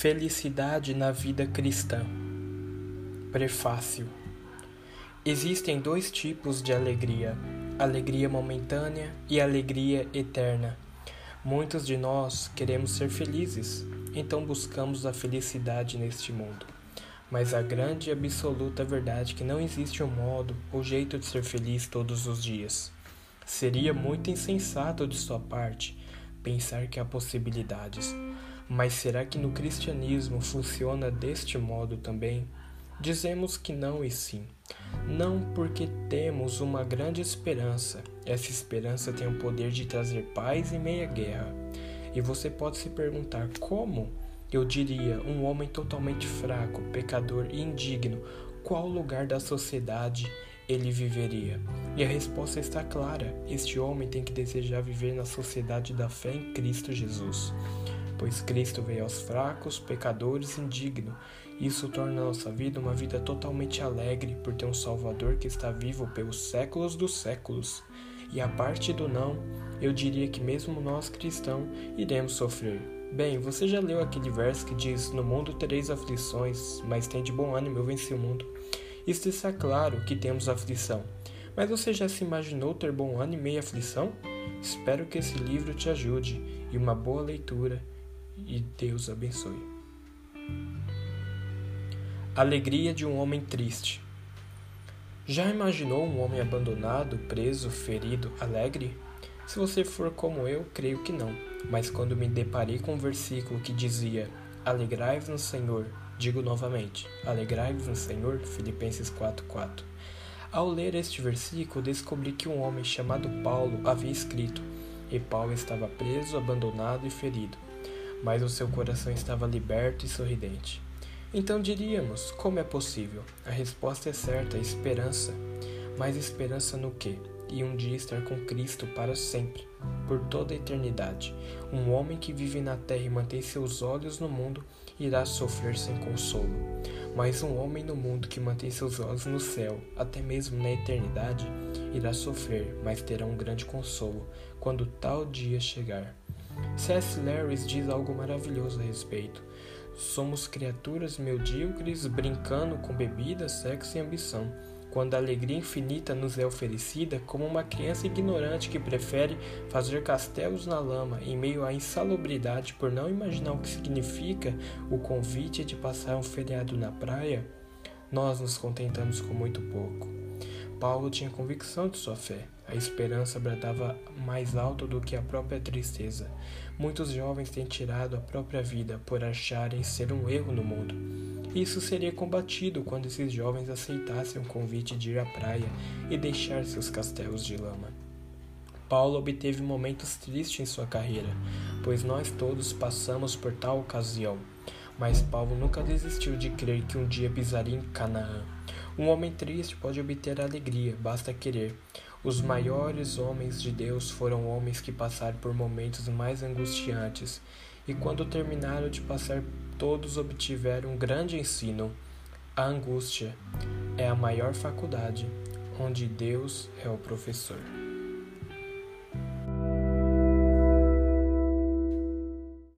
Felicidade na vida cristã. Prefácio. Existem dois tipos de alegria: alegria momentânea e alegria eterna. Muitos de nós queremos ser felizes, então buscamos a felicidade neste mundo. Mas a grande e absoluta verdade é que não existe um modo ou jeito de ser feliz todos os dias. Seria muito insensato de sua parte pensar que há possibilidades mas será que no cristianismo funciona deste modo também? Dizemos que não e sim. Não porque temos uma grande esperança. Essa esperança tem o poder de trazer paz em meia guerra. E você pode se perguntar como? Eu diria, um homem totalmente fraco, pecador e indigno, qual lugar da sociedade ele viveria? E a resposta está clara: este homem tem que desejar viver na sociedade da fé em Cristo Jesus pois Cristo veio aos fracos, pecadores indignos. Isso torna nossa vida uma vida totalmente alegre por ter um Salvador que está vivo pelos séculos dos séculos. E a parte do não, eu diria que mesmo nós cristãos iremos sofrer. Bem, você já leu aquele verso que diz: No mundo tereis aflições, mas tem de bom ânimo, eu venci o mundo. Isto está claro que temos aflição. Mas você já se imaginou ter bom ânimo e aflição? Espero que esse livro te ajude e uma boa leitura e Deus abençoe. Alegria de um homem triste. Já imaginou um homem abandonado, preso, ferido, alegre? Se você for como eu, creio que não. Mas quando me deparei com um versículo que dizia: Alegrai-vos no Senhor, digo novamente: Alegrai-vos no Senhor, Filipenses 4:4. Ao ler este versículo, descobri que um homem chamado Paulo havia escrito, e Paulo estava preso, abandonado e ferido mas o seu coração estava liberto e sorridente. Então diríamos: como é possível? A resposta é certa: esperança. Mas esperança no quê? E um dia estar com Cristo para sempre, por toda a eternidade. Um homem que vive na terra e mantém seus olhos no mundo irá sofrer sem consolo. Mas um homem no mundo que mantém seus olhos no céu, até mesmo na eternidade, irá sofrer, mas terá um grande consolo quando tal dia chegar. C.S. Lewis diz algo maravilhoso a respeito. Somos criaturas medíocres brincando com bebida, sexo e ambição, quando a alegria infinita nos é oferecida como uma criança ignorante que prefere fazer castelos na lama em meio à insalubridade por não imaginar o que significa o convite de passar um feriado na praia, nós nos contentamos com muito pouco. Paulo tinha convicção de sua fé. A esperança bradava mais alto do que a própria tristeza. Muitos jovens têm tirado a própria vida por acharem ser um erro no mundo. Isso seria combatido quando esses jovens aceitassem o convite de ir à praia e deixar seus castelos de lama. Paulo obteve momentos tristes em sua carreira, pois nós todos passamos por tal ocasião. Mas Paulo nunca desistiu de crer que um dia pisaria em Canaã. Um homem triste pode obter alegria, basta querer. Os maiores homens de Deus foram homens que passaram por momentos mais angustiantes, e quando terminaram de passar, todos obtiveram um grande ensino. A angústia é a maior faculdade, onde Deus é o professor.